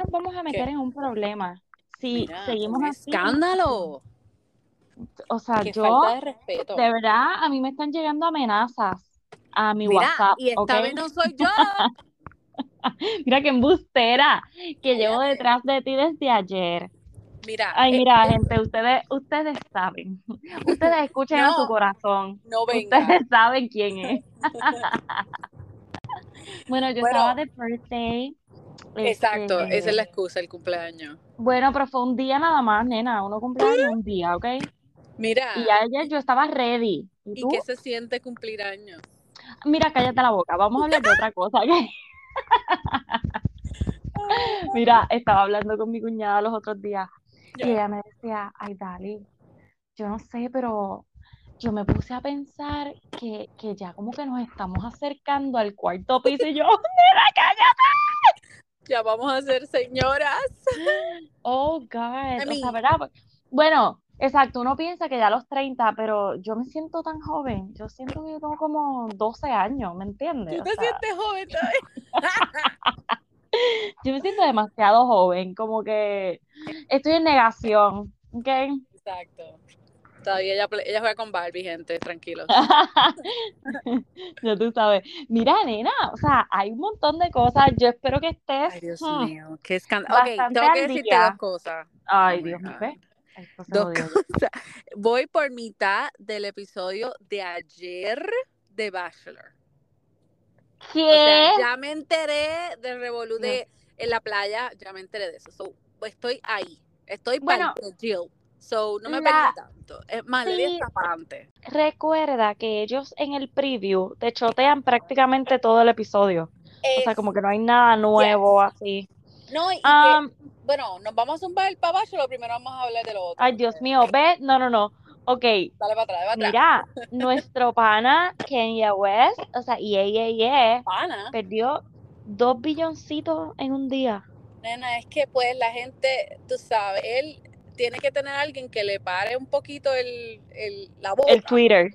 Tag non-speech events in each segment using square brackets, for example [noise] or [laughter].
nos vamos a meter ¿Qué? en un problema si Mira, seguimos un así. escándalo. O sea, Qué yo, falta de respeto. de verdad, a mí me están llegando amenazas a mi Mira, WhatsApp, y esta vez no soy yo. [laughs] Mira qué embustera, que llevo detrás de ti desde ayer. Mira, Ay, eh, mira, gente, ustedes, ustedes saben. Ustedes escuchen a su No, corazón. no venga. Ustedes saben quién es. [laughs] [laughs] Bueno, yo Bueno. estaba de birthday. Exacto, este, esa es la excusa, el cumpleaños. Bueno, pero fue un día nada más, nena. Uno cumpleaños un día, ¿ok? Mira, Y ayer yo estaba ready. ¿Y qué se siente cumplir años? Mira, cállate la boca. Vamos a hablar de otra [laughs] cosa, ¿ok? [laughs] Mira, estaba hablando con mi cuñada los otros días y ella me decía, ay, Dali, yo no sé, pero yo me puse a pensar que, que ya como que nos estamos acercando al cuarto piso y yo, [laughs] mira, cállate. Ya vamos a ser señoras. Oh, God. O mean- sea, ¿verdad? Bueno, exacto, uno piensa que ya a los 30, pero yo me siento tan joven. Yo siento que yo tengo como 12 años, ¿me entiendes? Tú O te sea, sientes joven todavía. [laughs] yo me siento demasiado joven, como que estoy en negación, ¿ok? Exacto. Todavía ella, ella juega con Barbie, gente, tranquilos. [laughs] Ya tú sabes. Mira, nena, o sea, hay un montón de cosas. Yo espero que estés. Ay, Dios hmm, mío, qué escándalo. Ok, tengo que decirte dos cosas. Ay, Oh Dios mío, Dos cosas. [laughs] Voy por mitad del episodio de ayer de Bachelor. O ¿Qué? sea, ya me enteré del revolú de en la playa, ya me enteré de eso. So, estoy ahí. Estoy Bueno, para Jill. So, no me la- perdí tanto. Es más, sí. Recuerda que ellos en el preview te chotean prácticamente todo el episodio. O sea, como que no hay nada nuevo así. No, y que, Am, bueno, nos vamos a zumbar para Bachelor, primero vamos a hablar de lo otro. ay, Dios mío, ve, no, no, no. Ok, Dale para atrás, dale para atrás. mira, nuestro pana Kenya West, o sea, yeah, yeah, yeah, Pana. perdió dos billoncitos en un día. Nena, es que pues la gente, tú sabes, él tiene que tener a alguien que le pare un poquito el, el, la boca, El Twitter.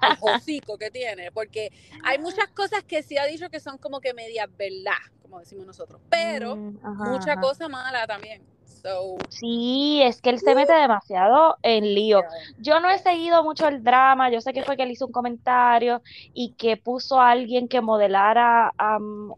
el [laughs] hocico que tiene, porque hay muchas cosas que sí ha dicho que son como que medias verdad, como decimos nosotros, pero Mm, ajá, mucha ajá. cosa mala también. So, Sí, es que él se mete demasiado en lío. Yo no he seguido mucho el drama, yo sé que fue que él hizo un comentario y que puso a alguien que modelara, am,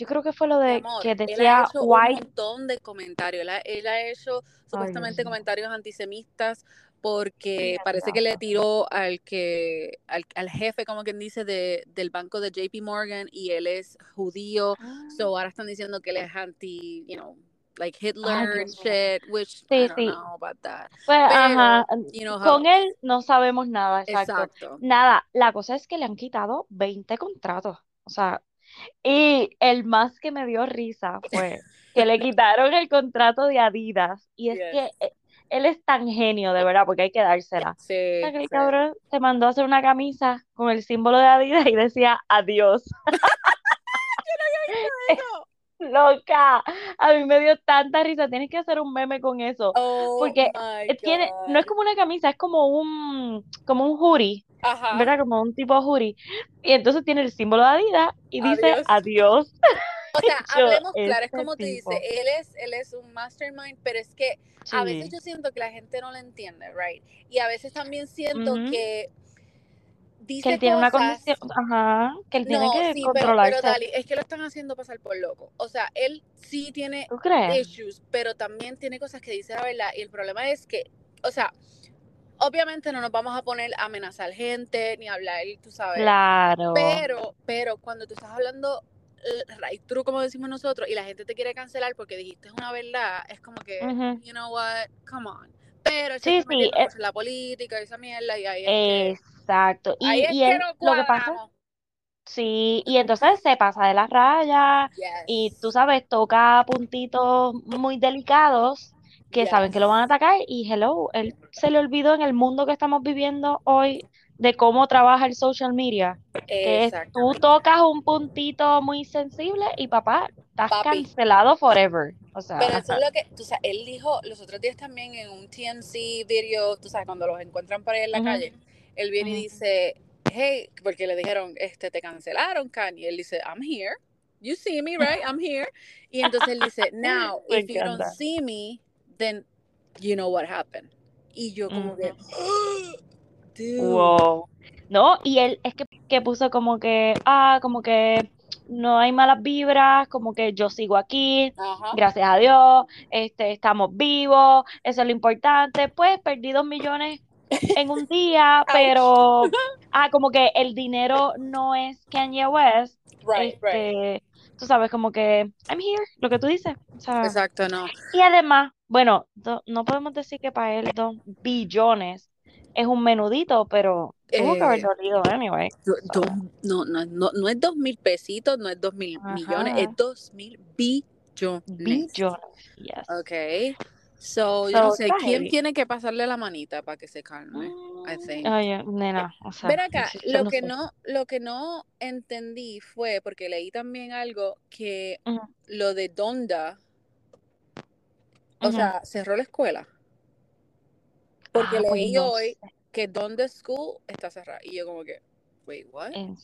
yo creo que fue lo de amor, que él decía un white, montón de comentarios, él ha, él ha hecho supuestamente mío. comentarios antisemitas porque parece que le tiró al que al, al jefe como quien dice de, del banco de JP Morgan y él es judío so ahora están diciendo que él es anti you know like Hitler Ay, and shit which Sí, I don't sí. know about that Pues, pero ajá, you know con él no sabemos nada, exacto. exacto Nada, la cosa es que le han quitado 20 contratos, o sea, y el más que me dio risa fue que le [laughs] quitaron el contrato de Adidas, y es Yes. que él es tan genio, de verdad, porque hay que dársela. O sí, sea, que el sí. cabrón se mandó a hacer una camisa con el símbolo de Adidas y decía adiós. [laughs] Eso. [laughs] Loca, a mí me dio tanta risa. Tienes que hacer un meme con eso. oh Porque Tiene, no es como una camisa, es como un, como un hoodie, ajá ¿verdad? Como un tipo hoodie. Y entonces tiene el símbolo de Adidas y dice Adiós. adiós. O sea, [laughs] Yo, hablemos claro, es este como tipo. dices, él es, él es un mastermind, pero es que a veces Sí. yo siento que la gente no lo entiende, right? Y a veces también siento que Que dice él tiene una cosas. condición, ajá, que él tiene No, que sí, pero, pero controlarse. Dali, es que lo están haciendo pasar por loco. O sea, él sí tiene issues, pero también tiene cosas que dice la verdad. Y el problema es que, o sea, obviamente no nos vamos a poner a amenazar gente ni a hablar, tú sabes. Claro. Pero, pero cuando tú estás hablando eh, right true, como decimos nosotros, y la gente te quiere cancelar porque dijiste una verdad, es como que, you know what, come on. Pero Sí, sí, metiendo eh, la política y esa mierda, y ahí es que, Exacto. Y, ahí es y que él, no lo que pasa, sí, y entonces se pasa de las rayas y tú sabes, toca puntitos muy delicados que saben que lo van a Yes. atacar y hello, él se le olvidó en el mundo que estamos viviendo hoy de cómo trabaja el social media, que es tú tocas un puntito muy sensible y papá, estás Papi. cancelado forever. O sea, Pero eso es lo que, tú sabes, él dijo los otros días también en un TNC video, tú sabes, cuando los encuentran por ahí en la Ujú. calle, él viene y Ujú. dice, hey, porque le dijeron, este, te cancelaron, Kanye, y él dice, I'm here, you see me, right? I'm here. Y entonces él dice, [laughs] now, if you don't see me, then you know what happened. Y yo como que, [gasps] dude. Wow. No, y él es que, que puso como que, ah, como que no hay malas vibras, como que yo sigo aquí, Ajá. gracias a Dios, este, estamos vivos, eso es lo importante. Pues perdí dos millones en un [laughs] día, pero, [laughs] ah, como que el dinero no es Kanye West, Right, right. Tú sabes, como que I'm here, lo que tú dices. O sea, Exacto, no. y además, bueno, do- no podemos decir que para él dos billones es un menudito, pero tuvo que haber Eh, dolido anyway. Do- So, do- no, no, no, no es dos mil pesitos, no es dos mil millones, es dos mil billones. billones, yes. Ok. So, yo no sé, ¿quién heavy. tiene que pasarle la manita para que se calme? I think. Ay, nena, o sea, Ven acá, lo no que sé. no, lo que no entendí fue, porque leí también algo, que lo de Donda, o sea, cerró la escuela. Porque Ah, pues leí no hoy sé. que Donda School está cerrada. Y yo como que, wait, what? ¿En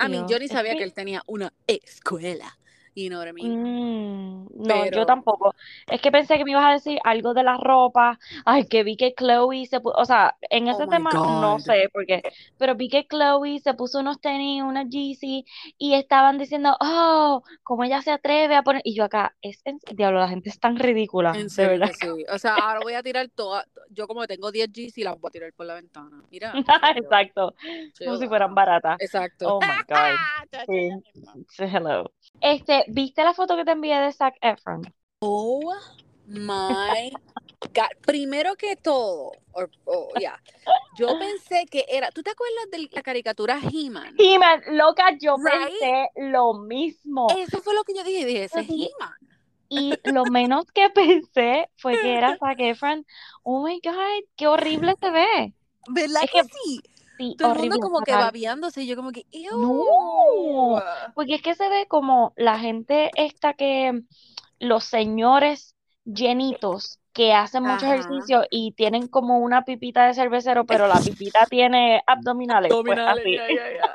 A mí, yo serio? ni Es sabía que que él tenía una escuela. You know what I mean? Mm, no, yo tampoco. Es que pensé que me ibas a decir algo de la ropa. Ay, que vi que Chloe se puso, o sea, en oh ese tema no sé por qué, pero vi que Chloe se puso unos tenis, unas Yeezy y estaban diciendo, oh, cómo ella se atreve a poner. Y yo acá, es en diablo, la gente es tan ridícula, En serio verdad. sí. O sea, ahora voy a tirar todas. Yo como tengo 10 Gs y las voy a tirar por la ventana. Mira, [laughs] Exacto, como si fueran baratas. Exacto. Oh my God. [laughs] Sí, hello. Este, ¿viste la foto que te envié de Zac Efron? Oh my God. Primero que todo, or- oh, yeah, yo pensé que era. ¿Tú te acuerdas de la caricatura He-Man? Y man, loca, yo Right? pensé lo mismo. Eso fue lo que yo dije. Dije, ese es He-Man. Y lo menos que [laughs] pensé fue que era [laughs] Zac Efron. Oh my God, qué horrible se ve. ¿Verdad Es que que sí? Sí, Todo el mundo como que babeándose y yo como que, No, ew. porque es que se ve como la gente esta que los señores llenitos que hacen mucho Ajá. ejercicio y tienen como una pipita de cervecero, pero la pipita tiene abdominales, pues Abdominales, así, ya, ya, ya.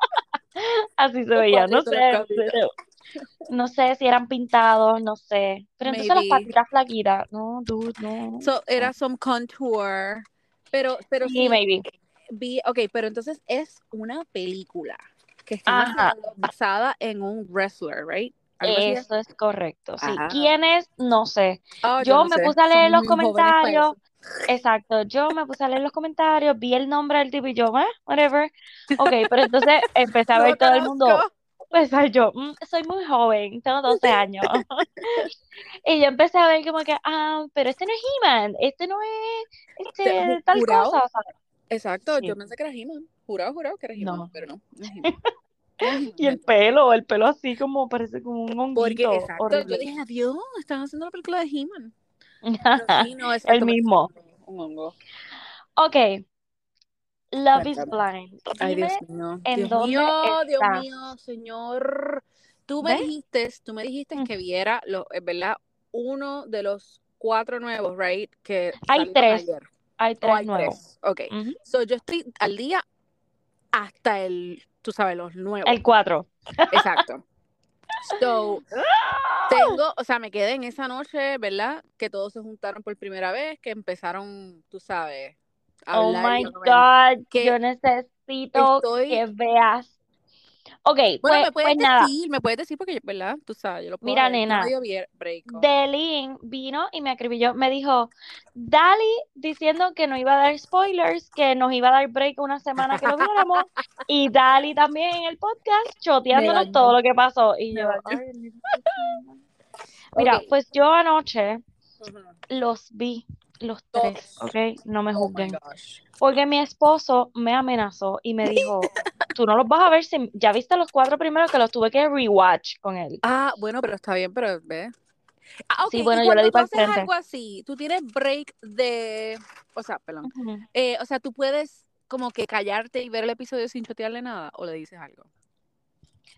[laughs] así se veía. No sé, no sé si eran pintados, no sé. Pero entonces las patitas flaquitas, no, dude, no. So, no. era some contour. Pero, pero Sí, sí, maybe. Vi, ok, pero entonces es una película que haciendo basada en un wrestler, right? Eso es correcto, sí. ¿Quién es? No sé. Ah, yo Yo no me sé. puse a leer Somos los comentarios. Exacto, yo me puse a leer los comentarios, vi el nombre del tipo y yo, eh, whatever. Ok, pero entonces [laughs] empecé a ver todo el mundo. Pues yo, "Mm, soy muy joven, tengo 12 [laughs] años. [laughs] Y yo empecé a ver como que, ah, pero este no es He-Man, este no es este tal cosa, ¿sabes? Exacto, Sí. yo pensé que era He-Man. Jurado, jurado que era He-Man, No. pero no. [laughs] Y el pelo, el pelo así como parece como un Porque, honguito exacto, yo horrible. dije, adiós, están haciendo la película de He-Man. [laughs] Pero sí, no, exacto, El mismo. un hongo. Ok, Love is. Blind. Ay, Dios mío. en Dios dónde mío, Dios está. mío, señor. Tú me ¿Ves? dijiste, tú me dijiste Mm. que viera, lo, es verdad, uno de los cuatro nuevos, right? Que Hay tres, ayer. Hay tres hay nuevos. tres. Ok. Ujú. So, yo estoy al día hasta el, tú sabes, los nuevos. El 4. Exacto. So, [laughs] tengo, o sea, me quedé en esa noche, ¿verdad? Que todos se juntaron por primera vez, que empezaron, tú sabes, a Oh hablar. my comentar. God, Que yo necesito estoy- que veas. Ok, Bueno, pues, me puedes pues nada. decir, me puedes decir porque, ¿verdad? Tú sabes, yo lo puedo Mira, ver. Nena, break. Delin vino y me acribilló. Me dijo, Dali diciendo que no iba a dar spoilers, que nos iba a dar break una semana que lo viéramos. Y Dali también en el podcast choteándonos todo lo que pasó. Y yo, [laughs] mira, pues yo anoche los vi, los Todos. tres, ¿ok? No me Oh juzguen. Porque mi esposo me amenazó y me dijo, tú no los vas a ver si ya viste los cuatro primeros que los tuve que rewatch con él. Ah, bueno, pero está bien, pero ve. Ah, ok, Sí, y bueno, yo le di tú pa'l haces frente. algo así, tú tienes break de, o sea, perdón, eh, o sea, tú puedes como que callarte y ver el episodio sin chotearle nada, o le dices algo.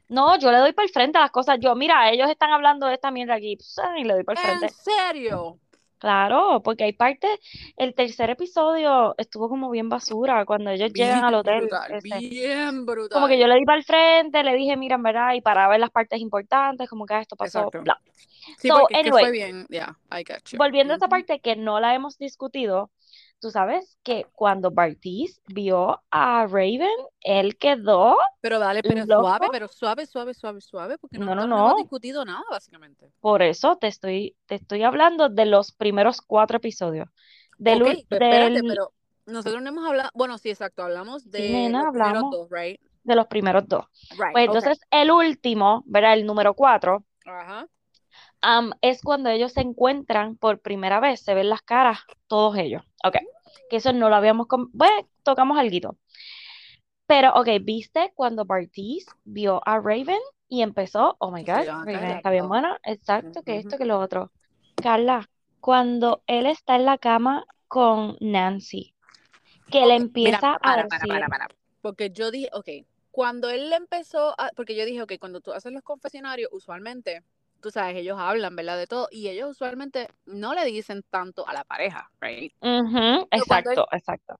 No, yo le doy para el frente a las cosas. Yo, mira, ellos están hablando de esta mierda aquí, y le doy para el ¿En frente. serio? Claro, porque hay partes, el tercer episodio estuvo como bien basura cuando ellos llegan al hotel. brutal, ese. bien Como que yo brutal. le di para el frente, le dije, mira, en verdad, y para ver las partes importantes, como que ah, esto pasó, Exacto. bla. Sí, So, porque es que anyway, fue bien, yeah, I got you. volviendo a Ujú. parte que no la hemos discutido, tú sabes que cuando Bartiz vio a Raven, él quedó Pero dale, pero loco. suave, pero suave, suave, suave, suave, porque No, no, no hemos no. discutido nada, básicamente. Por eso te estoy, te estoy hablando de los primeros cuatro episodios. Del, Ok, ul- pero espérate, del- pero nosotros no hemos hablado, bueno, sí, exacto, hablamos de nena, los primeros hablamos. dos, right? de los primeros dos. Right, Pues entonces el último, ¿verdad? El número cuatro, Ajá. Es cuando ellos se encuentran por primera vez, se ven las caras, todos ellos. Ok, que eso no lo habíamos, bueno, tocamos algo. Pero, ok, ¿viste cuando Bartiz vio a Raven y empezó, oh my God, Raven está bien buena, exacto, que esto, que lo otro. Carla, cuando él está en la cama con Nancy, que le Mira, empieza para, a decir, para, para. Porque yo dije, ok, cuando él empezó, a, porque yo dije, ok, cuando tú haces los confesionarios, usualmente, tú sabes, ellos hablan, ¿verdad? De todo, y ellos usualmente no le dicen tanto a la pareja, right? "Ujú, Pero cuando él exacto, exacto.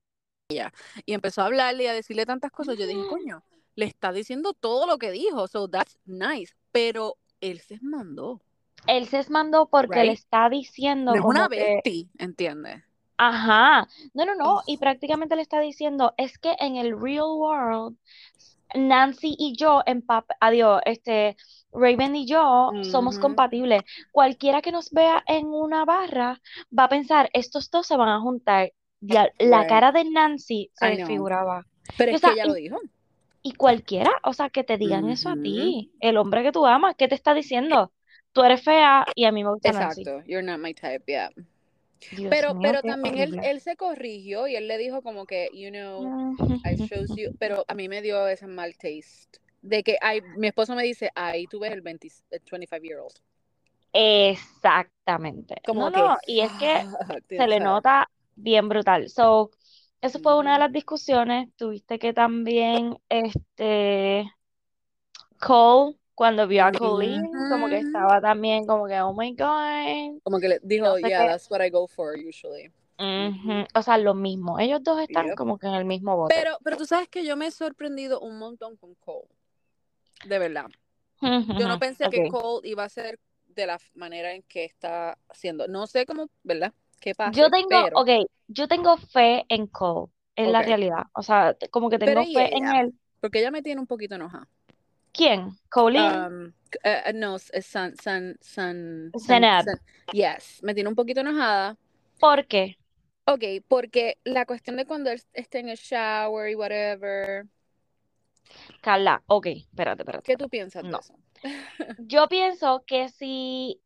y empezó a hablarle y a decirle tantas cosas, yo dije, coño, le está diciendo todo lo que dijo, so that's nice, pero él se mandó, Él se mandó porque le está diciendo No es una como que, bestia, ¿entiendes? ajá, no, no, no, y prácticamente le está diciendo, es que en el real world, Nancy y yo, en pap- adiós, este, Raven y yo somos compatibles. Cualquiera que nos vea en una barra va a pensar, estos dos se van a juntar. La cara de Nancy se desfiguraba. Pero Y, o es que ella lo dijo. y cualquiera, o sea, que te digan eso a ti, el hombre que tú amas, ¿qué te está diciendo? Tú eres fea y a mí me gusta Nancy. Exacto, you're not my type, yeah. Dios Pero, mío, pero también él, él se corrigió y él le dijo como que, you know. I shows you, pero a mí me dio ese mal taste. De que ay, mi esposo me dice, ahí tú ves el 20, el 25 year old. Exactamente. Como No, que, no, y es que [laughs] se le nota bien brutal. So, eso fue una de las discusiones. Tuviste que también, este, Cole, cuando vio a Colleen, como que Ujú. estaba también como que, oh my God, Como que le no dijo, sé yeah, qué. that's what I go for usually. Ujú. O sea, lo mismo. Ellos dos están Yep. como que en el mismo bote. Pero, pero tú sabes que yo me he sorprendido un montón con Cole. De verdad. Yo no pensé que. Cole iba a ser de la manera en que está haciendo. No sé cómo, ¿verdad? ¿Qué Yo pase? tengo, Pero, ok, yo tengo fe en Cole, es la realidad. O sea, como que tengo fe en él. porque ella me tiene un poquito enojada. ¿Quién? Colleen, Um, eh, no, es San, San, San, San, Zenab. San- yes, me tiene un poquito enojada. ¿Por qué? Ok, porque la cuestión de cuando él esté en el shower y whatever, Carla, ok, espérate, espérate, ¿qué tú piensas de No. eso? [laughs] Yo pienso que si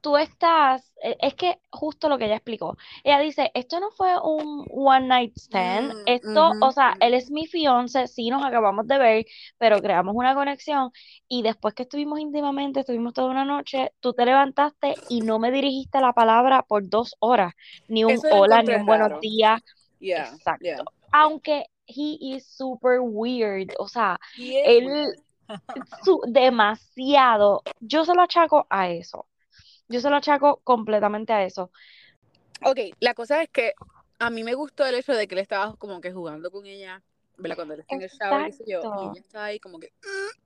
tú estás, e- es que justo lo que ella explicó. Ella dice, esto no fue un one night stand, Mm, esto, o sea, él es mi fiance, sí nos acabamos de ver, pero creamos una conexión y después que estuvimos íntimamente, estuvimos toda una noche, tú te levantaste y no me dirigiste la palabra por dos horas, ni un hola, ni un buenos días, Yeah, exacto. yeah. Aunque he is super weird, o sea, él [laughs] su- demasiado, yo se lo achaco a eso. Yo se lo achaco completamente a eso. Ok, la cosa es que a mí me gustó el hecho de que él estaba como que jugando con ella, ¿verdad? Cuando él está en el shower, qué sé yo, y ella está ahí como que... "Mm".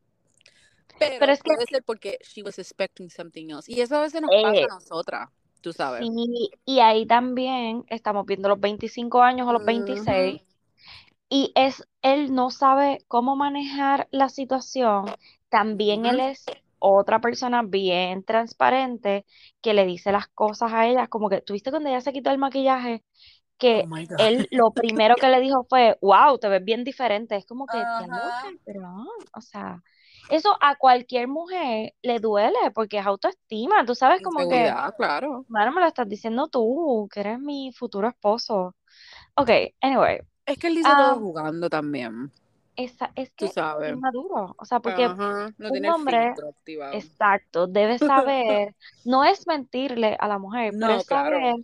Pero Pero es que puede ser porque she was expecting something else. Y eso a veces nos pasa eh, a nosotras, tú sabes. sí, y ahí también estamos viendo los 25 años o los 26, Ujú. Y es, él no sabe cómo manejar la situación. También él es otra persona bien transparente que le dice las cosas a ella, como que, ¿tuviste cuando ella se quitó el maquillaje? Oh que él lo primero que le dijo fue, wow, te ves bien diferente. Es como que, loca, Ajá. cabrón. O sea, eso a cualquier mujer le duele porque es autoestima. Tú sabes como que, claro. mano, me lo estás diciendo tú, que eres mi futuro esposo. Ok, anyway. Es que él dice todo um, jugando también, esa, es que es inmaduro. O sea, porque Ajá. No un hombre, exacto, debe saber, [laughs] no es mentirle a la mujer, pero No, es claro. saber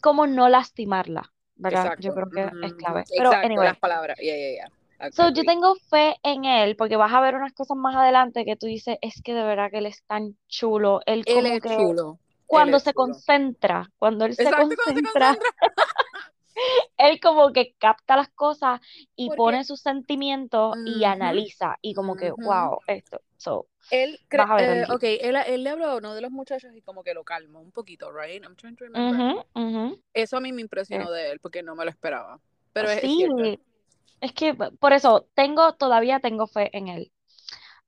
cómo no lastimarla, ¿verdad? Yo Exacto. creo que es Ujú, clave. ujú. Pero, Exacto, anyway. las palabras. Yeah, yeah, yeah. So, yo tengo fe en él porque vas a ver unas cosas más adelante que tú dices, es que de verdad que él es tan chulo. Él Él como es que chulo. cuando es se chulo. concentra, cuando él se Exacto, se concentra, concentra. [laughs] él como que capta las cosas y pone sus sentimientos y analiza y como que, wow, esto. So, Él, eh, video. ok, él, él le habló a uno de los muchachos y como que lo calmó un poquito, right? I'm trying to remember. ujú, ujú. Eso a mí me impresionó de él porque no me lo esperaba. Pero es, es Sí, cierto. es que por eso tengo, todavía tengo fe en él.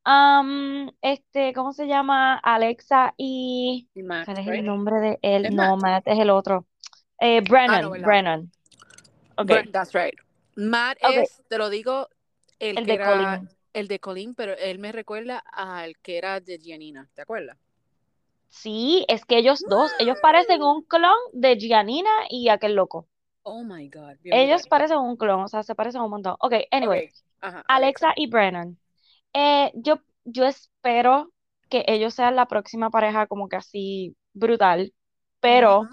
Am, este, ¿cómo se llama? Alexa y Y Matt, ¿cuál es right? el nombre de él? ¿Es No, Matt? Matt es el otro. Eh, Brennan, no, ¿verdad? Brennan. Ok, Brent, that's right. Matt es, te lo digo, el, el que de era Colin. el de Colin, pero él me recuerda al que era de Giannina, ¿te acuerdas? Sí, es que ellos dos, ellos parecen un clon de Giannina y aquel loco. Oh my God, bien Ellos parecen un clon, o sea, se parecen un montón. Ok, anyway, ajá, Alexa y Brennan. Eh, yo, yo espero que ellos sean la próxima pareja como que así brutal, pero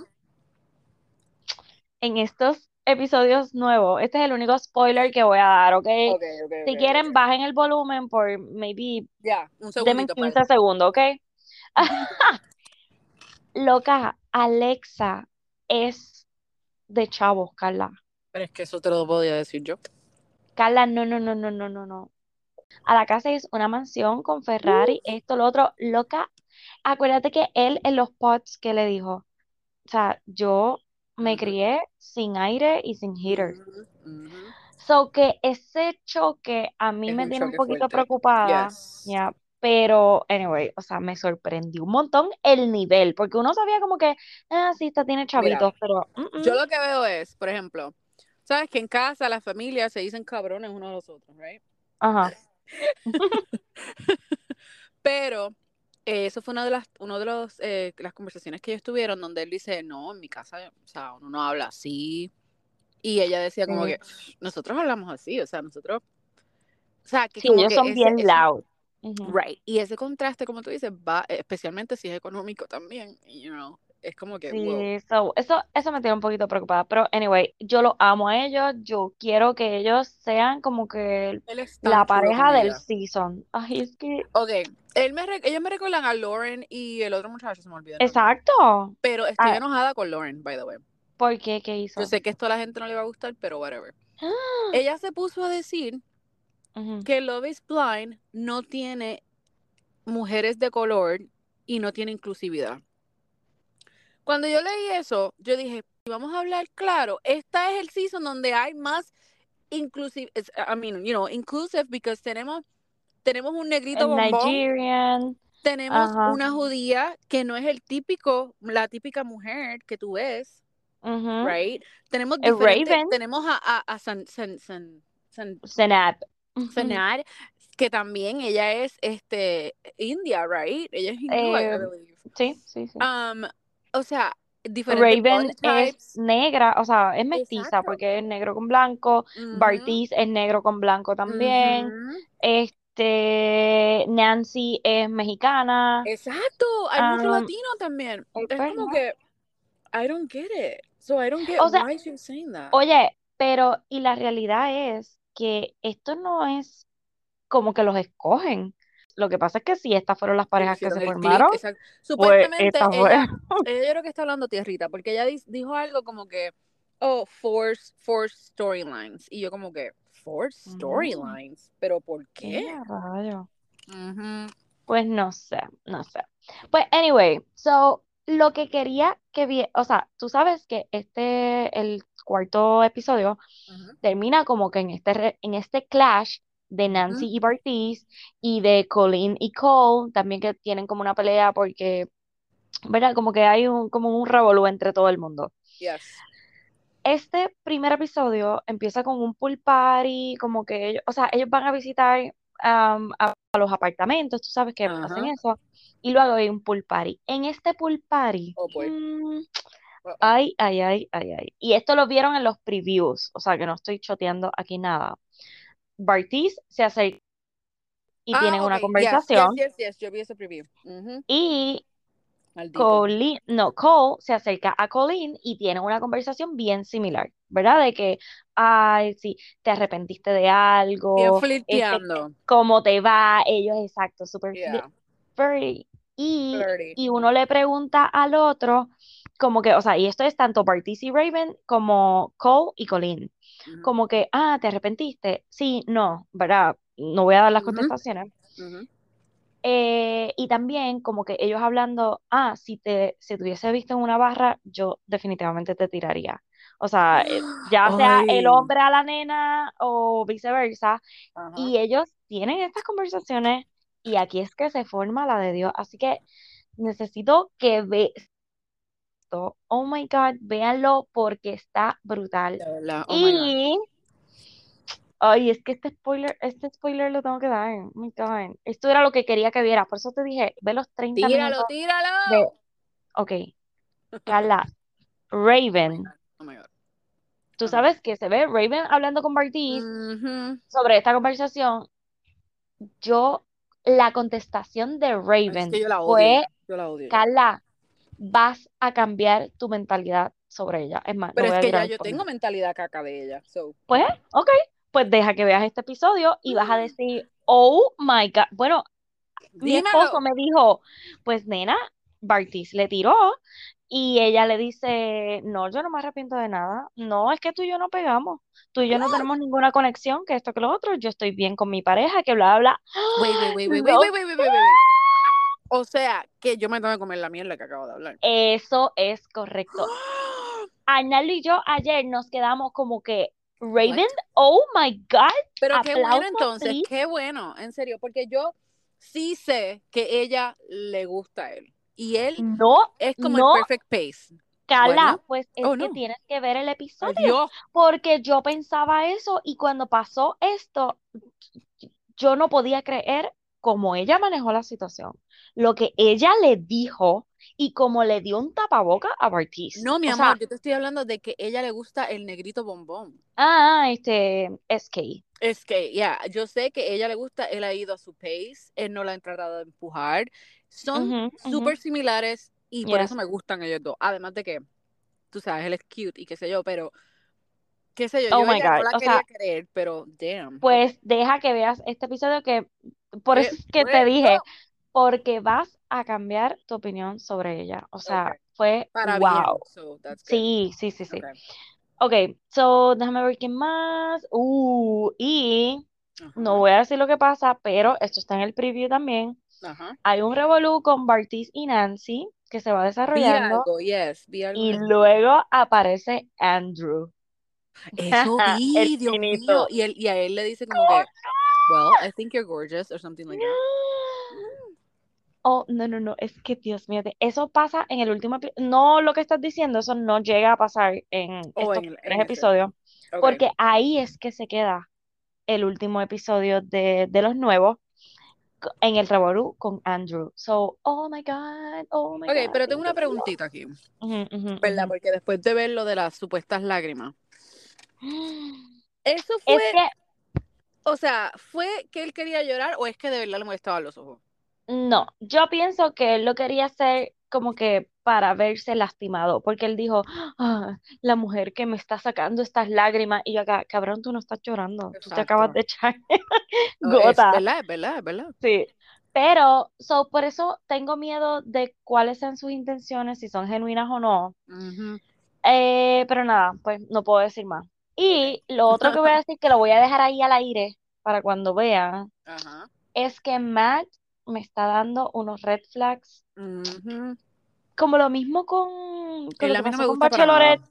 en estos episodios nuevos, este es el único spoiler que voy a dar, ¿ok? Ok, ok, Si quieren, bajen el volumen por maybe, Ya, un denme segundito, 15 par. segundos, ¿ok? [laughs] Loca, Alexa es de chavos, Carla. Pero es que eso te lo podía decir yo. Carla, no, no, no, no, no, no, no. A la casa es una mansión con Ferrari, esto, lo otro. Loca, acuérdate que él en los pods que le dijo, o sea, yo me crié sin aire y sin heater. So que ese choque a mí Es me un tiene un poquito fuerte. preocupada, Yes. pero anyway, o sea, me sorprendió un montón el nivel, porque uno sabía como que, ah, sí, esta tiene Mira, chavitos, pero yo lo que veo es, por ejemplo, sabes que en casa las familias se dicen cabrones unos a los otros, right? Ajá. [laughs] Pero eh, eso fue una de las, uno de los, eh, las conversaciones que ellos tuvieron donde él dice, no, en mi casa, o sea, uno no habla así. Y ella decía como Sí. que, nosotros hablamos así, o sea, nosotros, o sea, que Sí, como ellos que son ese, bien ese, loud. Right, y ese contraste, como tú dices, va, especialmente si es económico también, you know, es como que, wow, Sí, so, eso, eso me tiene un poquito preocupada, pero anyway, yo los amo a ellos, yo quiero que ellos sean como que la pareja del season. Ay, es que, Ok, él me, ellos me recuerdan a Lauren y el otro muchacho, se me olvidó exacto. Pero estoy Ah, enojada con Lauren, by the way. ¿por qué? ¿Qué Yo hizo? sé que esto a la gente no le va a gustar, pero whatever. ¡Ah! [gasps] Ella se puso a decir que Love is Blind no tiene mujeres de color y no tiene inclusividad. Cuando yo leí eso, yo dije, vamos a hablar claro, esta es el season donde hay más inclusive, I mean, you know, inclusive because tenemos tenemos un negrito bombón, Nigerian, tenemos ajá, una judía que no es el típico, la típica mujer que tú ves, right? Tenemos diferentes, Raven, tenemos a, a, a San, San, San, San- que también ella es este India, right? Ella es hindú, I Eh, believe. sí, sí, sí. Um, o sea, diferentes Raven es negra, o sea, es mestiza Exacto. porque es negro con blanco. Bartiz es negro con blanco también. Este, Nancy es mexicana. Exacto, hay mucho Um, latino también. eh, Es pues, como que I don't get it. So I don't get O sea, why she's saying that. oye, pero y la realidad es que esto no es como que los escogen. Lo que pasa es que si estas fueron las parejas que se click, formaron, pues Supuestamente ella, [laughs] ella yo creo que está hablando tierrita, porque ella dijo algo como que, oh, force, force storylines. Y yo como que, force Mm, storylines, pero ¿por qué? rayo. Pues no sé, no sé. Pues anyway, so lo que quería que vi, o sea, tú sabes que este, el cuarto episodio termina como que en este, re- en este clash de Nancy y Bartiz y de Colleen y Cole, también que tienen como una pelea porque, ¿verdad? Como que hay un, como un revolú entre todo el mundo. Yes. Este primer episodio empieza con un pool party, como que ellos, o sea, ellos van a visitar a, a los apartamentos, tú sabes que hacen eso, y luego hay un pool party. En este pool party, Oh mm, ay, ay, ay, ay, ay. Y esto lo vieron en los previews, o sea, que no estoy choteando aquí nada. Bartiz se acerca y Ah, tienen una ok. Yes, yes, conversación, yes. Yo vi ese preview. Y. Colleen, no, Cole se acerca a Colleen y tienen una conversación bien similar, ¿verdad? De que, ay, sí, te arrepentiste de Bien algo, este, flirteando. cómo te va, ellos, exacto, super, fli- Yeah. Y, y uno le pregunta al otro, como que, o sea, y esto es tanto Bartiz y Raven como Cole y Colleen. Ujú, Como que, ah, ¿te arrepentiste? Sí, no, ¿verdad? No voy a dar las contestaciones. Eh, y también como que ellos hablando, ah, si te, si te hubiese visto en una barra, yo definitivamente te tiraría. O sea, eh, ya [gasps] sea el hombre a la nena o viceversa. Y ellos tienen estas conversaciones y aquí es que se forma la de Dios. Así que necesito que ve Oh my God, véanlo porque está brutal. De oh. Y, ay, es que este spoiler, este spoiler lo tengo que dar. Oh my God. Esto era lo que quería que vieras. Por eso te dije, ve los 30 Tíralo, minutos de, tíralo. ok, Carla, Raven. Oh my God. Tú Ajá. sabes que se ve Raven hablando con Bartiz Ujú. sobre esta conversación. Yo, la contestación de Es Raven que yo la odio. fue. Yo la odio. ya. Carla, vas a cambiar tu mentalidad sobre ella. Es más, Pero es que ya yo tengo mentalidad caca de ella. So. Pues, ok, pues deja que veas este episodio y vas a decir, oh my God. Bueno, mi esposo me dijo, pues nena, Bartiz le tiró y ella le dice, no, yo no me arrepiento de nada. No, es que tú y yo no pegamos. Tú y yo no tenemos ninguna conexión, que esto, que lo otro. Yo estoy bien con mi pareja, que bla, bla, Wait, wait, wait, wait, wait, wait, wait, wait, wait. O sea, que yo me tengo que comer la mierda que acabo de hablar. Eso es correcto. [gasps] Arnaldo y yo ayer nos quedamos como que, Raven, What? oh my God, Pero qué bueno entonces, please. qué bueno, en serio, porque yo sí sé que ella le gusta a él. Y él No, es como no, el perfect pace. Bueno. pues es Oh, que no. tienes que ver el episodio, Adiós. porque yo pensaba eso y cuando pasó esto, yo no podía creer cómo ella manejó la situación, lo que ella le dijo y cómo le dio un tapaboca a Bartiz. No, mi O amor, sea, yo te estoy hablando de que ella le gusta el negrito bombón. ah, este, SK. Es que, ya, yo sé que ella le gusta, él ha ido a su pace, él no la ha tratado de empujar. Son ujú. súper similares y por eso me gustan ellos dos. Además de que, tú sabes, él es cute y qué sé yo, pero, qué sé yo, Oh yo my ella no God, la o quería sea, creer, pero damn. pues deja que veas este episodio que, por Eh, eso es que te bueno, dije, porque vas a cambiar tu opinión sobre ella. O sea, fue para bien, wow. so that's good. Sí, sí, sí, sí. Okay. Ok, so déjame ver qué más. Uh, y no voy a decir lo que pasa, pero esto está en el preview también. ajá. Hay un revolú con Bartiz y Nancy que se va desarrollando algo, yes, algo y el luego aparece Andrew, Eso [laughs] el vi, Dios mío. finito. Y, él, y a él le dice como que, well, I think you're gorgeous or something like that. Oh, no, no, no, es que Dios mío, eso pasa en el último episodio. No, lo que estás diciendo, eso no llega a pasar en estos en, tres en episodios, Ok. porque ahí es que se queda el último episodio de, de los nuevos en el revolú con Andrew. So, oh my God, oh my Ok, God, pero tengo una preguntita aquí, ¿verdad? Porque después de ver lo de las supuestas lágrimas, [gasps] ¿eso Es fue, que, o sea, fue que él quería llorar o es que de verdad le molestaban los ojos? No, yo pienso que él lo quería hacer como que para verse lastimado, porque él dijo, "Ah, la mujer que me está sacando estas lágrimas, y yo acá, cabrón, tú no estás llorando, tú te acabas de echar [laughs] No, es gota. verdad, es verdad, es verdad. Sí, pero so, por eso tengo miedo de cuáles sean sus intenciones, si son genuinas o no. Eh, pero nada, pues no puedo decir más. Y lo otro que voy a decir, que lo voy a dejar ahí al aire para cuando vean, [laughs] es que Matt me está dando unos red flags, como lo mismo con, con lo a que mí no pasó me con Bachelorette.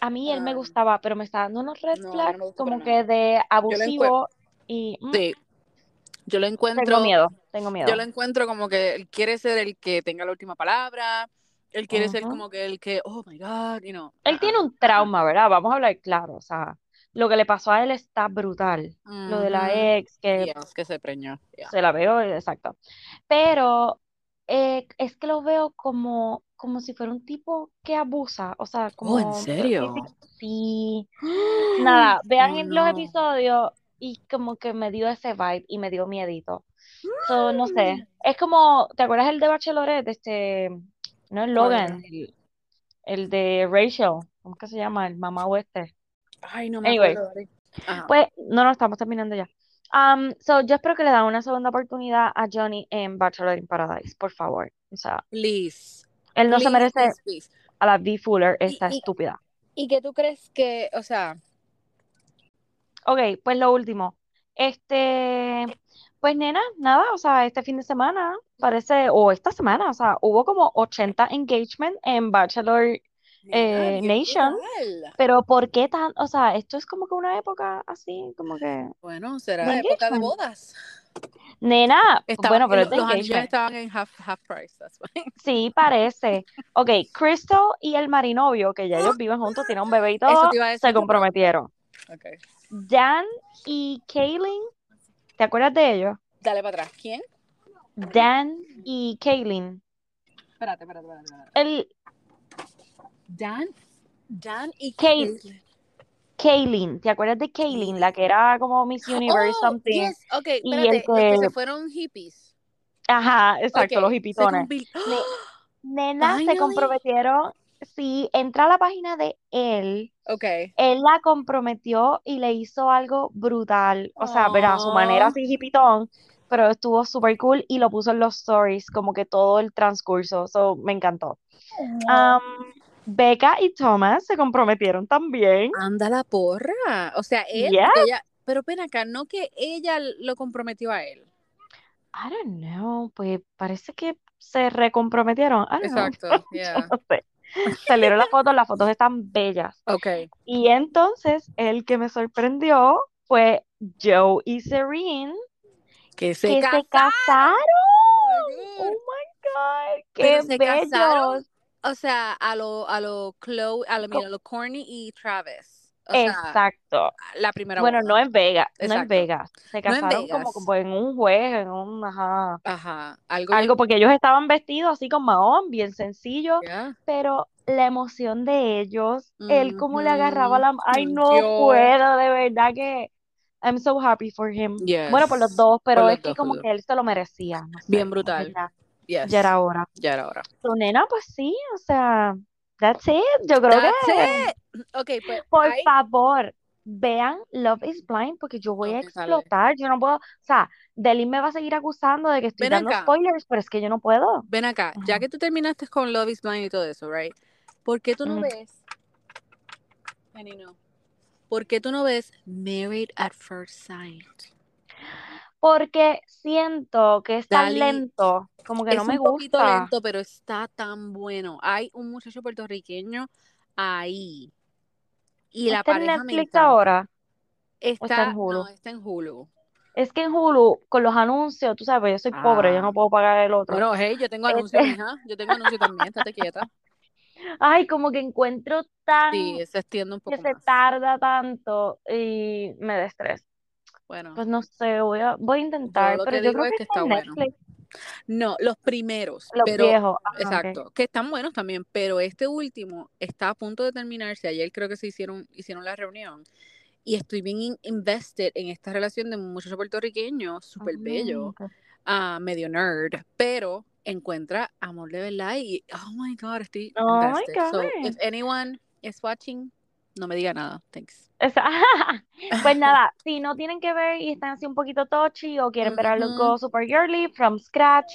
A mí él me Ah, gustaba, pero me está dando unos red no, no flags como que de Yo abusivo y mm, sí, yo lo tengo encuentro, miedo, tengo yo miedo. lo encuentro como que él quiere ser el que tenga la última palabra, él quiere ser como que el que, oh my God, you know, Él tiene un trauma, ¿verdad? Vamos a hablar claro, o sea, lo que le pasó a él está brutal. Lo de la ex, que se preñó, yeah. se la veo, exacto. Pero eh, es que lo veo como, como si fuera un tipo que abusa, o sea, Oh, ¿en como serio? Sí. [gasps] Nada, vean Oh en los no. episodios y como que me dio ese vibe y me dio miedito. So, no sé. Es como, ¿te acuerdas el de Bachelorette? Este, no es. Logan, el, el de Rachel. ¿Cómo que se llama? El mamá este. Ay, no me Anyway, acuerdo, pues no, no estamos terminando ya. Um, so, yo espero que le dan una segunda oportunidad a Johnny en Bachelor in Paradise, por favor. O sea, Please. él no se merece please, please. a la B Fuller, esta y- estúpida. ¿Y qué tú crees que, o sea, Ok, pues lo último. Este, pues nena, nada, o sea, este fin de semana parece, o esta semana, o sea, hubo como 80 engagement en Bachelor, Eh, Nation. brutal. pero ¿por qué tan, o sea, esto es como que una época así, como que, Bueno, será de época de bodas. Nena, bueno, pero los engagement. estaban en half, half price, that's why. [laughs] Sí, parece. Ok, Crystal y el marinovio, que ya ellos viven juntos, tienen un bebé y todo, se comprometieron. Okay. Dan y Kaylin, ¿te acuerdas de ellos? Dale para atrás. ¿Quién? Dan y Kaylin. Espérate, espérate, espérate. espérate. El Dan, Dan y Kate. Kaylin, ¿te acuerdas de Kaylin? La que era como Miss Universe Oh, something. yes. Ok, Y espérate. el Los que se fueron hippies. Ajá, exacto, los convir- [gasps] Nena, se comprometieron. Sí, entra a la página de él. Ok. Él la comprometió y le hizo algo brutal. O sea, verá, a su manera así hipitón, pero estuvo súper cool y lo puso en los stories, como que todo el transcurso. So, me encantó. Um, Becca y Thomas se comprometieron también. Anda la porra. O sea, él, ella, pero ven acá, no que ella lo comprometió a él. I don't know, pues parece que se recomprometieron. I don't know. Exacto, [laughs] yeah. No sé. Salieron las fotos, las fotos están bellas. Ok. Y entonces, el que me sorprendió fue Joe y Serene, Que se que se casaron. casaron. Oh my God, Pero qué se casaron, bellos. O sea, a lo, a lo Chloe, a lo, mira, a lo Corny y Travis. O sea, Exacto. la primera Bueno, boda. no en Vegas, no en Exacto. Vegas. Se No en casaron como, como en un juez, en un, ajá, Ajá. Algo. algo, porque ellos estaban vestidos así con mahón, bien sencillo, Yeah. pero la emoción de ellos, él como le agarraba la... Ay, no puedo, de verdad que... I'm so happy for him. Bueno, por los dos, pero Por es que dos, como que él se lo merecía. no sé, Bien brutal. Ya, Yes. ya era hora. Ya era hora. Tu nena, pues sí, o sea, that's it. Yo creo That's que, it. Ok, pues. por favor, vean Love is Blind porque yo voy a sale. explotar. Yo no puedo, o sea, Delin me va a seguir acusando de que estoy Ven dando acá. spoilers, pero es que yo no puedo. Ven acá, ya que tú terminaste con Love is Blind y todo eso, right? ¿Por qué tú no ves? Penny, no. ¿Por qué tú no ves Married at First Sight? Porque siento que es tan Dali, lento, como que es no me un poquito gusta. lento, pero está tan bueno. Hay un muchacho puertorriqueño ahí. Y la ¿Está en pareja me Netflix ahora? Está, está en Hulu? no, está en Hulu. Es que en Hulu, con los anuncios, tú sabes, yo soy pobre, yo Ah. no puedo pagar el otro. Bueno, hey, yo tengo Este- anuncio, [laughs] mija. Yo tengo anuncio también, estate quieta. Ay, como que encuentro tan Sí, se extiende un que se tarda tanto y me da estrés. Bueno, Pues no sé, voy a, voy a intentar, lo pero que yo digo creo es que que está en está bueno. Netflix, no, los primeros, los pero viejos. Ajá. Exacto, que están buenos también, pero este último está a punto de terminarse. Ayer creo que se hicieron, hicieron la reunión y estoy bien in- invested en esta relación de un muchacho puertorriqueño súper bello, ok. ah, medio nerd, pero encuentra amor de verdad y oh my god, estoy Oh my invested. So, God. if anyone is watching, no me diga nada, thanks. [laughs] Pues [laughs] nada, si no tienen que ver y están así un poquito touchy o quieren ver algo Ujú. super girly, from scratch,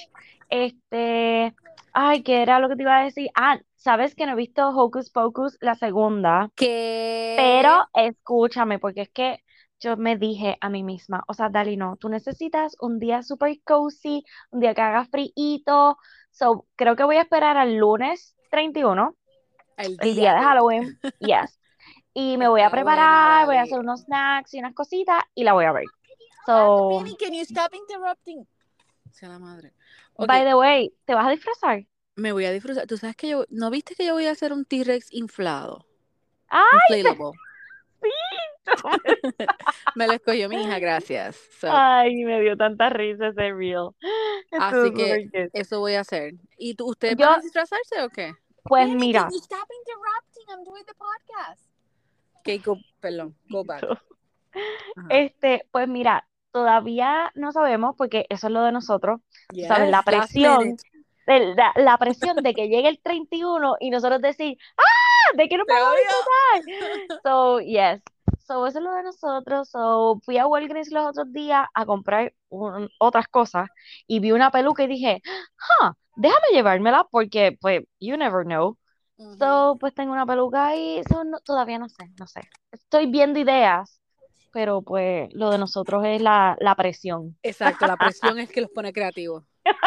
este, ay, ¿qué era lo que te iba a decir? Ah, sabes que no he visto Hocus Pocus la segunda, Que pero escúchame, porque es que yo me dije a mí misma, o sea, Dali, no, tú necesitas un día super cozy, un día que haga frío, so, creo que voy a esperar al lunes 31, el el día de Halloween, yes. Y me voy a preparar, voy a hacer unos snacks y unas cositas y la voy a ver. So, Penny, can you stop interrupting? Sea la madre. By the way, ¿te vas a disfrazar? me voy a disfrutar. Tú sabes que yo, ¿no viste que yo voy a hacer un T-Rex inflado? ¡Ay, sí! [laughs] Me lo escogió mi hija, gracias. So, Ay, me dio tanta risa ese reel. Estuvo Así que- eso voy a hacer. ¿Y tú, ustedes Yo- van a disfrazarse o qué? Pues mira, you stop interrupting? I'm doing the podcast. Go, perdón, go back. Este, pues mira, todavía no sabemos porque eso es lo de nosotros. Yes, ¿sabes? La presión. la, la presión de que llegue el 31 y nosotros decir, ¡ah! ¿De que no odio. disfrutar? [laughs] So, yes. So, eso es lo de nosotros. So, fui a Walgreens los otros días a comprar un- otras cosas y vi una peluca y dije, ah, déjame llevármela porque, pues, you never know. So, pues tengo una peluca ahí. So, no- todavía no sé, no sé. Estoy viendo ideas, pero pues lo de nosotros es la, la presión. Exacto, la presión es que los pone [laughs] creativos.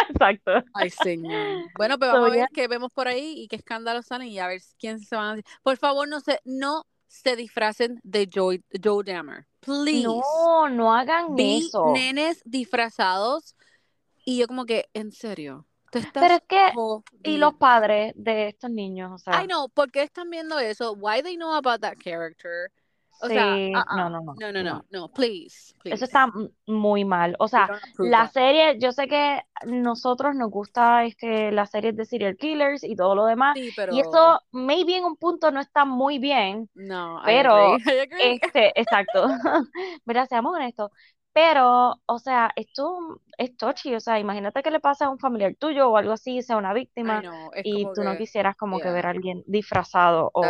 Exacto. Ay, señor. Bueno, pues So, vamos a ver yeah. qué vemos por ahí y qué escándalos salen y a ver quién se van a decir. Por favor, no se, no se disfracen de Joe, Joe Dammer. Please. No, no hagan Vi eso. nenes disfrazados y yo como que, en serio, estás Pero es que, y los padres de estos niños, o sea, I know, ¿por qué están viendo eso? Why they know about that character? O sea, sí, no, ah, no, no, no, no, no, no. no, please, please. Eso está muy mal. O sea, la that. serie, yo sé que nosotros nos gusta este, las series de serial killers y todo lo demás, Sí, y pero eso maybe en un punto no está muy bien, no, I pero agree, [laughs] I agree. este, exacto, [laughs] mira, seamos honestos, pero, o sea, esto es touchy, o sea, imagínate que le pasa a un familiar tuyo o algo así, sea una víctima, know, y tú no quisieras como que ver a alguien disfrazado o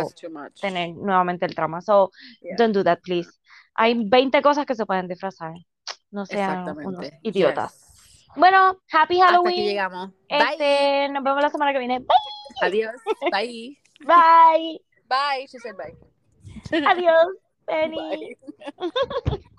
tener nuevamente el trauma. So, Yeah, don't do that, please. Hay 20 cosas que se pueden disfrazar. No sean unos idiotas. Yes. Bueno, happy Hasta aquí Halloween. llegamos. Bye. Este, nos vemos la semana que viene. Bye. Adiós. Bye. [laughs] Bye. Bye. She said bye. Adiós, [laughs] Penny. Bye. [laughs]